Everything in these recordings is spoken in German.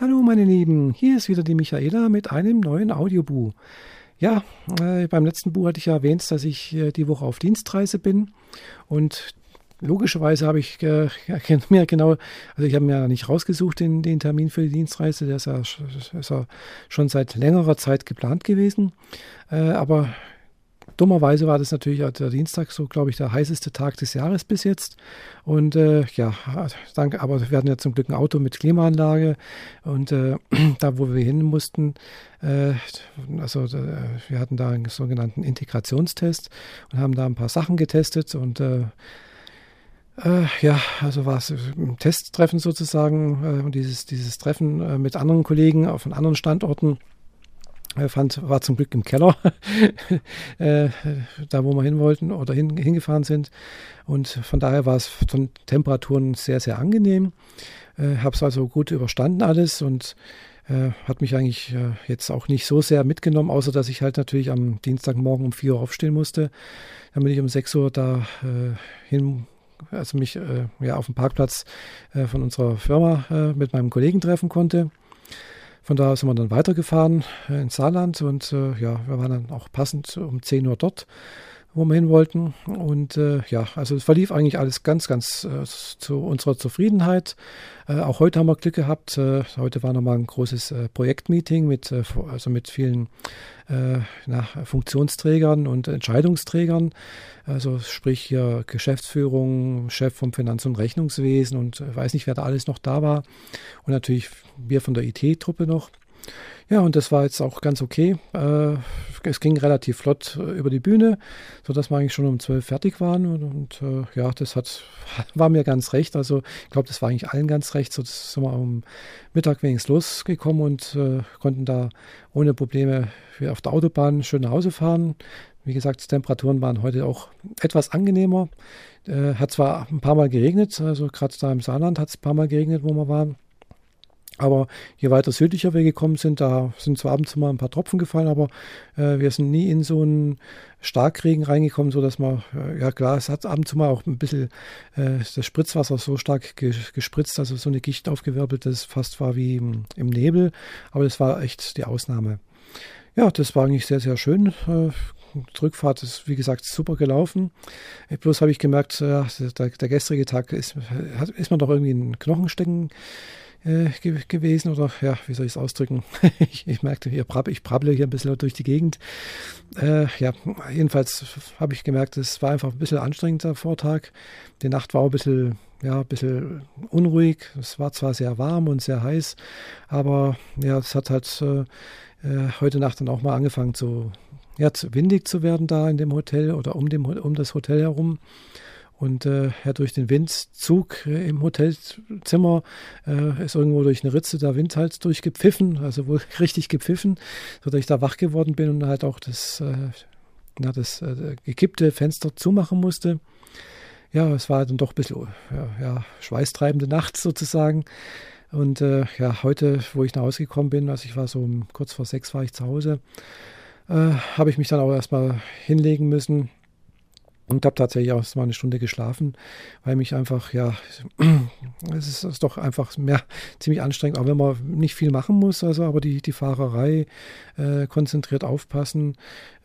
Hallo meine Lieben, hier ist wieder die Michaela mit einem neuen Audiobu. Ja, äh, beim letzten Buch hatte ich ja erwähnt, dass ich äh, die Woche auf Dienstreise bin. Und logischerweise habe ich äh, mir genau, also ich habe mir nicht rausgesucht den, den Termin für die Dienstreise, der ist ja, ist ja schon seit längerer Zeit geplant gewesen, äh, aber Dummerweise war das natürlich der Dienstag so, glaube ich, der heißeste Tag des Jahres bis jetzt. Und äh, ja, danke, aber wir hatten ja zum Glück ein Auto mit Klimaanlage. Und äh, da, wo wir hin mussten, äh, also äh, wir hatten da einen sogenannten Integrationstest und haben da ein paar Sachen getestet. Und äh, äh, ja, also war es ein Testtreffen sozusagen und dieses, dieses Treffen mit anderen Kollegen von anderen Standorten fand, war zum Glück im Keller, äh, da wo wir hin wollten oder hin, hingefahren sind. Und von daher war es von Temperaturen sehr, sehr angenehm. Äh, Habe es also gut überstanden alles und äh, hat mich eigentlich äh, jetzt auch nicht so sehr mitgenommen, außer dass ich halt natürlich am Dienstagmorgen um 4 Uhr aufstehen musste. Bin ich um 6 Uhr da äh, hin also mich äh, ja, auf dem Parkplatz äh, von unserer Firma äh, mit meinem Kollegen treffen konnte. Von da sind wir dann weitergefahren äh, ins Saarland und äh, ja, wir waren dann auch passend um 10 Uhr dort, wo wir hin wollten. Und äh, ja, also es verlief eigentlich alles ganz, ganz äh, zu unserer Zufriedenheit. Äh, auch heute haben wir Glück gehabt. Äh, heute war nochmal ein großes Projektmeeting mit, also mit vielen na, Funktionsträgern und Entscheidungsträgern. Also sprich hier Geschäftsführung, Chef vom Finanz- und Rechnungswesen und weiß nicht, wer da alles noch da war. Und natürlich wir von der IT-Truppe noch. Ja, und das war jetzt auch ganz okay. Äh, es ging relativ flott äh, über die Bühne, sodass wir eigentlich schon um zwölf fertig waren. Und, und äh, ja, das hat, war mir ganz recht. Also ich glaube, das war eigentlich allen ganz recht. So sind wir um Mittag wenigstens losgekommen und konnten da ohne Probleme auf der Autobahn schön nach Hause fahren. Wie gesagt, die Temperaturen waren heute auch etwas angenehmer. Hat zwar ein paar Mal geregnet, also gerade da im Saarland hat es ein paar Mal geregnet, wo wir waren. Aber je weiter südlicher wir gekommen sind, da sind zwar abends mal ein paar Tropfen gefallen, aber äh, wir sind nie in so einen Starkregen reingekommen, sodass man, äh, ja klar, es hat abends mal auch ein bisschen äh, das Spritzwasser so stark ge gespritzt, also so eine Gicht aufgewirbelt, dass es fast war wie im, im Nebel, aber das war echt die Ausnahme. Ja, das war eigentlich sehr, sehr schön. Äh, die Rückfahrt ist, wie gesagt, super gelaufen. Äh, bloß habe ich gemerkt, äh, der, der gestrige Tag ist, ist man doch irgendwie in den Knochen stecken äh, ge gewesen oder ja, wie soll ich es ausdrücken? ich, ich, merkte, ich, brab, ich brabble hier ein bisschen durch die Gegend. Äh, ja, jedenfalls habe ich gemerkt, es war einfach ein bisschen anstrengender Vortag. Die Nacht war ein bisschen, ja, ein bisschen unruhig. Es war zwar sehr warm und sehr heiß, aber ja, es hat halt äh, äh heute Nacht dann auch mal angefangen zu, ja, zu windig zu werden da in dem Hotel oder um, dem, um das Hotel herum. Und äh, ja, durch den Windzug äh, im Hotelzimmer äh, ist irgendwo durch eine Ritze der Wind halt durchgepfiffen, also wohl richtig gepfiffen, sodass ich da wach geworden bin und halt auch das, äh, na, das äh, gekippte Fenster zumachen musste. Ja, es war dann doch ein bisschen ja, ja, schweißtreibende Nacht sozusagen. Und ja, heute, wo ich nach Hause gekommen bin, also ich war so um, kurz vor sechs war ich zu Hause, habe ich mich dann auch erstmal hinlegen müssen und habe tatsächlich auch mal eine Stunde geschlafen, weil mich einfach, ja, es ist, ist, doch einfach mehr ziemlich anstrengend, auch wenn man nicht viel machen muss, also aber die, die Fahrerei, äh, konzentriert aufpassen,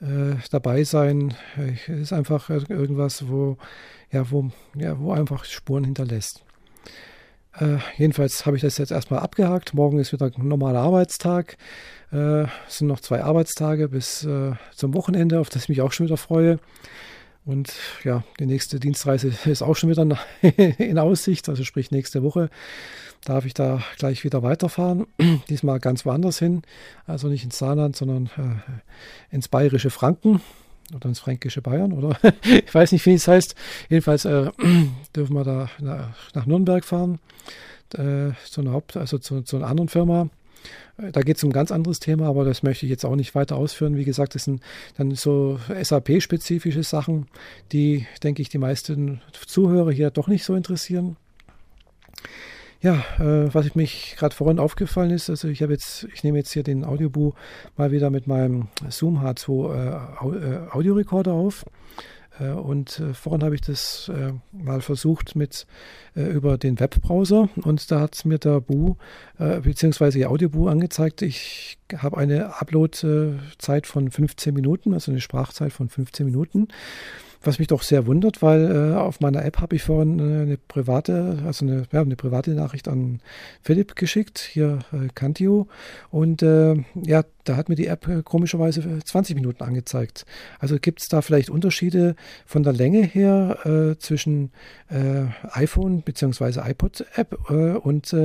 äh, dabei sein, äh, ist einfach irgendwas, wo, ja, wo, ja, wo einfach Spuren hinterlässt. Äh, jedenfalls habe ich das jetzt erstmal abgehakt. Morgen ist wieder ein normaler Arbeitstag. Äh, es sind noch zwei Arbeitstage bis äh, zum Wochenende, auf das ich mich auch schon wieder freue. Und ja, die nächste Dienstreise ist auch schon wieder in Aussicht, also sprich nächste Woche darf ich da gleich wieder weiterfahren. Diesmal ganz woanders hin, also nicht ins Saarland, sondern äh, ins bayerische Franken oder ins fränkische Bayern oder ich weiß nicht, wie es heißt. Jedenfalls äh, dürfen wir da nach, Nürnberg fahren, äh, zu einer Haupt-, also zu, zu einer anderen Firma. Da geht es um ein ganz anderes Thema, aber das möchte ich jetzt auch nicht weiter ausführen. Wie gesagt, das sind dann so SAP-spezifische Sachen, die, denke ich, die meisten Zuhörer hier doch nicht so interessieren. Ja, äh, was mich gerade vorhin aufgefallen ist, also ich habe jetzt, ich nehme jetzt hier den Audiobu mal wieder mit meinem Zoom H2 äh, äh, Audiorekorder auf. Äh, und äh, vorhin habe ich das äh, mal versucht mit über den Webbrowser und da hat mir der Bu bzw. die Audiobu angezeigt, ich habe eine Upload-Zeit von 15 Minuten, also eine Sprachzeit von 15 Minuten. Was mich doch sehr wundert, weil äh, auf meiner App habe ich vorhin äh, eine private, also eine, ja, eine private Nachricht an Philipp geschickt, hier äh, Cantio. Und äh, ja, da hat mir die App äh, komischerweise 20 Minuten angezeigt. Also gibt es da vielleicht Unterschiede von der Länge her äh, zwischen iPhone bzw. iPod-App und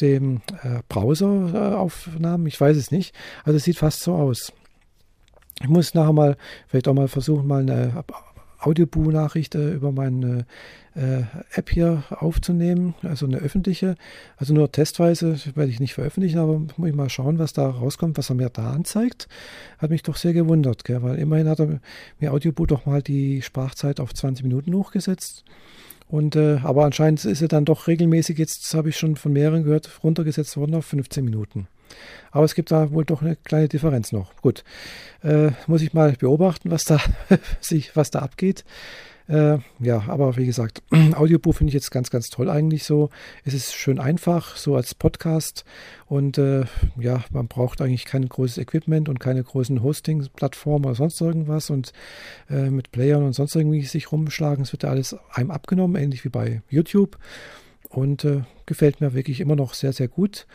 dem Browser-Aufnahmen? Ich weiß es nicht. Also es sieht fast so aus. Ich muss nachher mal vielleicht auch mal versuchen, mal eine Audiobu-Nachricht über meine äh, App hier aufzunehmen, also eine öffentliche. Also nur testweise werde ich nicht veröffentlichen, aber muss ich mal schauen, was da rauskommt, was er mir da anzeigt. Hat mich doch sehr gewundert, gell? weil immerhin hat er mir Audiobu doch mal die Sprachzeit auf 20 Minuten hochgesetzt. Und äh, aber anscheinend ist er dann doch regelmäßig, jetzt habe ich schon von mehreren gehört, runtergesetzt worden auf 15 Minuten. Aber es gibt da wohl doch eine kleine Differenz noch. Gut, äh, muss ich mal beobachten, was da, sich, was da abgeht. Äh, ja, aber wie gesagt, Audiobuch finde ich jetzt ganz, ganz toll eigentlich so. Es ist schön einfach, so als Podcast. Und äh, ja, man braucht eigentlich kein großes Equipment und keine großen Hosting-Plattformen oder sonst irgendwas. Und äh, mit Playern und sonst irgendwie sich rumschlagen, es wird ja alles einem abgenommen, ähnlich wie bei YouTube. Und äh, gefällt mir wirklich immer noch sehr, sehr gut.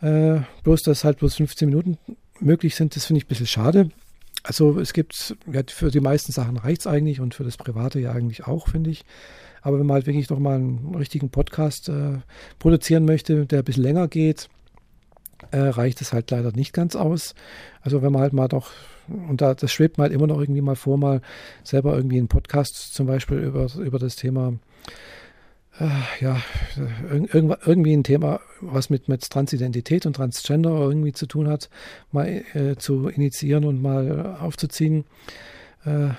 Äh, bloß, dass halt bloß 15 Minuten möglich sind, das finde ich ein bisschen schade. Also es gibt, ja, für die meisten Sachen reicht es eigentlich und für das Private ja eigentlich auch, finde ich. Aber wenn man halt wirklich noch mal einen richtigen Podcast äh, produzieren möchte, der ein bisschen länger geht, äh, reicht es halt leider nicht ganz aus. Also wenn man halt mal doch, und da, das schwebt mal halt immer noch irgendwie mal vor, mal selber irgendwie einen Podcast zum Beispiel über, über das Thema ja, irgendwie ein Thema, was mit, mit Transidentität und Transgender irgendwie zu tun hat, mal äh, zu initiieren und mal aufzuziehen. Äh,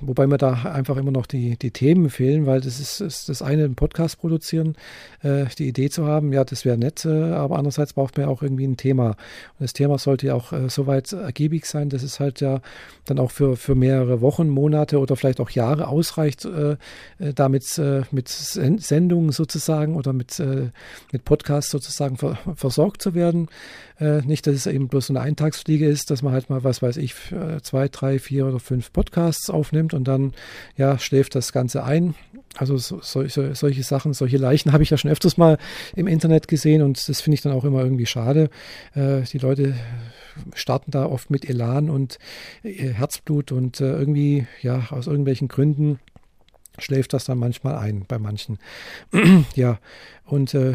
wobei mir da einfach immer noch die, die Themen fehlen, weil das ist, ist das eine, einen Podcast produzieren, äh, die Idee zu haben, ja, das wäre nett, äh, aber andererseits braucht man ja auch irgendwie ein Thema. Und das Thema sollte ja auch äh, soweit ergiebig sein, dass es halt ja dann auch für, für mehrere Wochen, Monate oder vielleicht auch Jahre ausreicht, äh, äh, damit mit Sendungen sozusagen oder mit, mit Podcasts sozusagen ver, versorgt zu werden. nicht, dass es eben bloß eine Eintagsfliege ist, dass man halt mal, was weiß ich, zwei, drei, vier oder fünf Podcasts aufnimmt und dann ja, schläft das Ganze ein. Also so, so, solche Sachen, solche Leichen habe ich ja schon öfters mal im Internet gesehen und das finde ich dann auch immer irgendwie schade. Äh, die Leute starten da oft mit Elan und äh, Herzblut und äh, irgendwie, ja, aus irgendwelchen Gründen schläft das dann manchmal ein bei manchen. ja, und äh,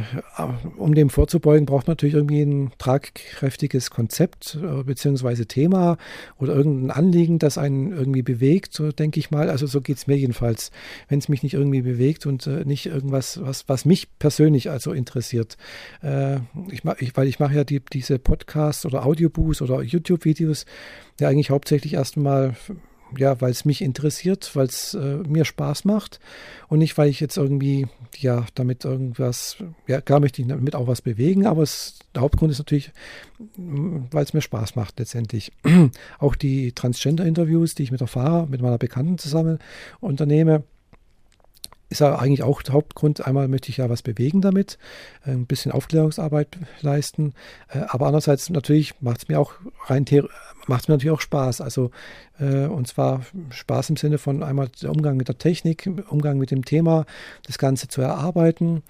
um dem vorzubeugen, braucht man natürlich irgendwie ein tragkräftiges Konzept äh, beziehungsweise Thema oder irgendein Anliegen, das einen irgendwie bewegt, so denke ich mal. Also so geht es mir jedenfalls, wenn es mich nicht irgendwie bewegt und äh, nicht irgendwas, was, was mich persönlich also interessiert. Äh, ich, ich, weil ich mache ja die, diese Podcasts oder Audiobooks oder YouTube-Videos ja eigentlich hauptsächlich erstmal ja, weil es mich interessiert, weil es äh, mir Spaß macht und nicht, weil ich jetzt irgendwie, ja, damit irgendwas, ja, klar möchte ich damit auch was bewegen, aber es, der Hauptgrund ist natürlich, mm, weil es mir Spaß macht letztendlich. auch die Transgender-Interviews, die ich mit der Fahrer, mit meiner Bekannten zusammen unternehme, ist ja eigentlich auch der Hauptgrund. Einmal möchte ich ja was bewegen damit, ein bisschen Aufklärungsarbeit leisten, äh, aber andererseits natürlich macht es mir auch rein macht es mir natürlich auch Spaß. Also äh, und zwar Spaß im Sinne von einmal der Umgang mit der Technik, Umgang mit dem Thema, das Ganze zu erarbeiten.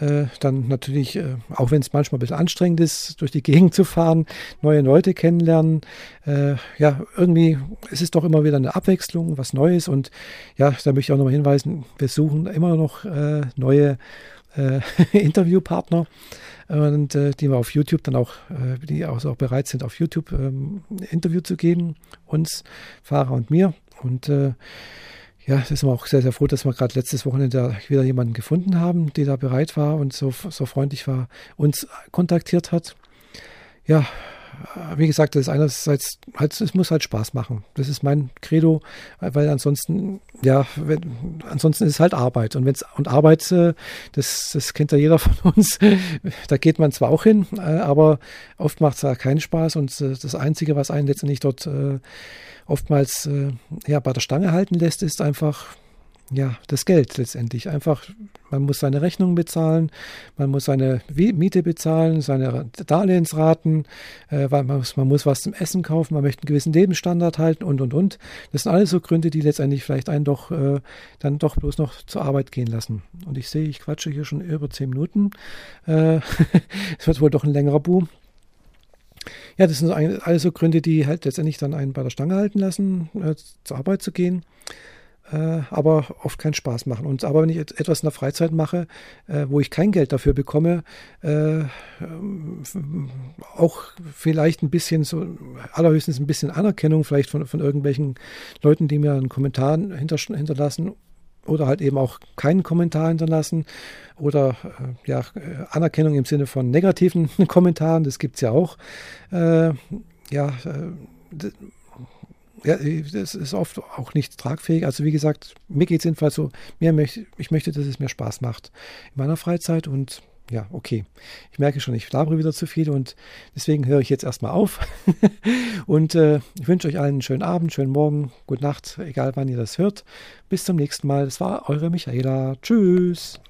Äh, dann natürlich, äh, auch wenn es manchmal ein bisschen anstrengend ist, durch die Gegend zu fahren, neue Leute kennenlernen. Äh, ja, irgendwie es ist doch immer wieder eine Abwechslung, was Neues. Und ja, da möchte ich auch nochmal hinweisen, wir suchen immer noch äh, neue äh, Interviewpartner und äh, die wir auf YouTube dann auch, äh, die auch, auch bereit sind, auf YouTube ähm, ein Interview zu geben, uns, Fahrer und mir. Und äh, ja, da sind wir auch sehr, sehr froh, dass wir gerade letztes Wochenende wieder jemanden gefunden haben, der da bereit war und so, so freundlich war, uns kontaktiert hat. Ja, wie gesagt, das ist einerseits, halt, es muss halt Spaß machen. Das ist mein Credo, weil ansonsten, ja, wenn, ansonsten ist es halt Arbeit. Und wenn's, und Arbeit, äh, das, das kennt ja jeder von uns, da geht man zwar auch hin, äh, aber oft macht es ja keinen Spaß und äh, das Einzige, was einen letztendlich dort oftmals ja, bei der Stange halten lässt, ist einfach ja, das Geld letztendlich. Einfach, man muss seine Rechnungen bezahlen, man muss seine Miete bezahlen, seine Darlehensraten, äh, man, muss, man muss was zum Essen kaufen, man möchte einen gewissen Lebensstandard halten und, und, und. Das sind alles so Gründe, die letztendlich vielleicht einen doch äh, dann doch bloß noch zur Arbeit gehen lassen. Und ich sehe, ich quatsche hier schon über zehn Minuten. Äh, es wird wohl doch ein längerer Boom. Ja, das sind alles so Gründe, die halt letztendlich dann einen bei der Stange halten lassen, äh, zur Arbeit zu gehen äh, aber oft keinen Spaß machen. Und aber wenn ich etwas in der Freizeit mache, äh, wo ich kein Geld dafür bekomme, äh, auch vielleicht ein bisschen so, allerhöchstens ein bisschen Anerkennung vielleicht von, von irgendwelchen Leuten, die mir einen Kommentar hinter, hinterlassen oder halt eben auch keinen Kommentar hinterlassen oder äh, ja, Anerkennung im Sinne von negativen Kommentaren, das gibt es ja auch. Äh, ja, äh, ja, das ist oft auch nicht tragfähig. Also wie gesagt, mir geht es jedenfalls so, mir möcht, ich möchte, dass es mir Spaß macht in meiner Freizeit und ja, okay. Ich merke schon, ich labere wieder zu viel und deswegen höre ich jetzt erstmal auf. und äh, ich wünsche euch allen einen schönen Abend, schönen Morgen, gute Nacht, egal wann ihr das hört. Bis zum nächsten Mal. Das war eure Michaela. Tschüss.